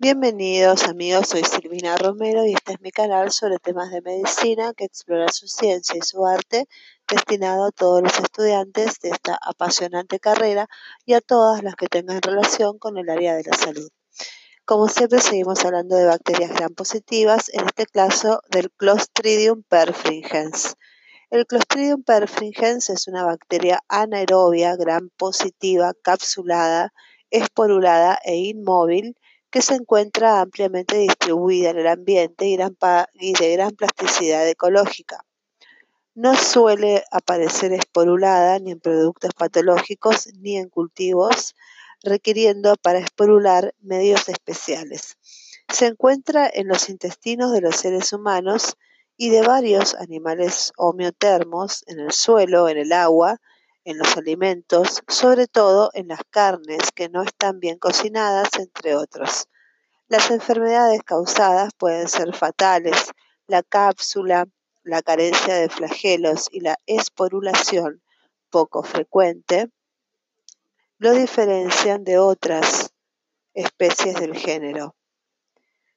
Bienvenidos amigos, soy Silvina Romero y este es mi canal sobre temas de medicina que explora su ciencia y su arte destinado a todos los estudiantes de esta apasionante carrera y a todas las que tengan relación con el área de la salud. Como siempre seguimos hablando de bacterias gram positivas, en este caso del Clostridium perfringens. El Clostridium perfringens es una bacteria anaerobia gram positiva, capsulada, esporulada e inmóvil se encuentra ampliamente distribuida en el ambiente y, de gran plasticidad ecológica. No suele aparecer esporulada ni en productos patológicos ni en cultivos, requiriendo para esporular medios especiales. Se encuentra en los intestinos de los seres humanos y de varios animales homeotermos en el suelo, en el agua, en los alimentos, sobre todo en las carnes que no están bien cocinadas, entre otros. Las enfermedades causadas pueden ser fatales. La cápsula, la carencia de flagelos y la esporulación, poco frecuente, lo diferencian de otras especies del género.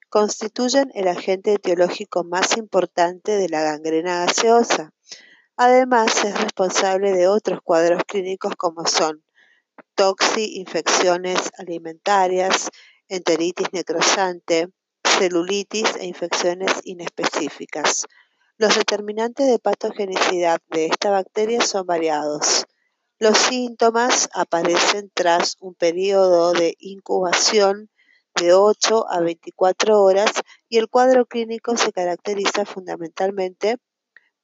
Constituyen el agente etiológico más importante de la gangrena gaseosa Además, es responsable de otros cuadros clínicos como son toxi, infecciones alimentarias, enteritis necrosante, celulitis e infecciones inespecíficas. Los determinantes de patogenicidad de esta bacteria son variados. Los síntomas aparecen tras un periodo de incubación de 8 a 24 horas y el cuadro clínico se caracteriza fundamentalmente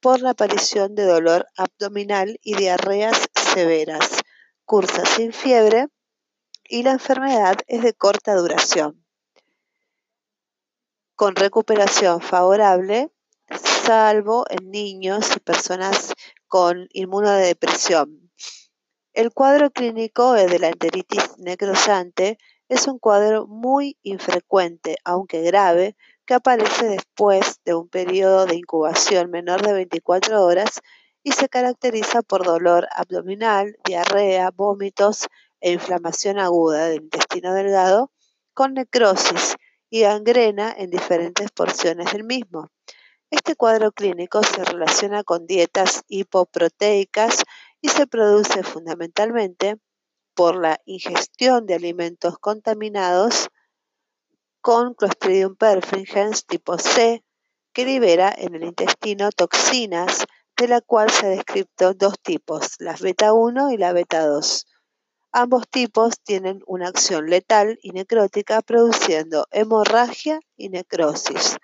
por la aparición de dolor abdominal y diarreas severas. Cursa sin fiebre y la enfermedad es de corta duración. Con recuperación favorable, salvo en niños y personas con inmunodepresión. El cuadro clínico de la enteritis necrosante es un cuadro muy infrecuente, aunque grave, que aparece después de un periodo de incubación menor de 24 horas y se caracteriza por dolor abdominal, diarrea, vómitos e inflamación aguda del intestino delgado con necrosis y gangrena en diferentes porciones del mismo. Este cuadro clínico se relaciona con dietas hipoproteicas y se produce fundamentalmente por la ingestión de alimentos contaminados con Clostridium perfringens tipo C, que libera en el intestino toxinas, de la cual se ha descrito dos tipos, las beta 1 y la beta 2. Ambos tipos tienen una acción letal y necrótica produciendo hemorragia y necrosis.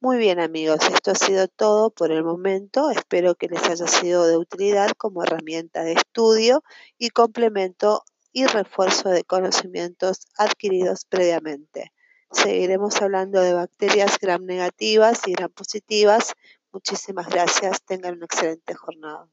Muy bien amigos, esto ha sido todo por el momento. Espero que les haya sido de utilidad como herramienta de estudio y complemento y refuerzo de conocimientos adquiridos previamente. Seguiremos hablando de bacterias gram negativas y gram positivas. Muchísimas gracias. Tengan una excelente jornada.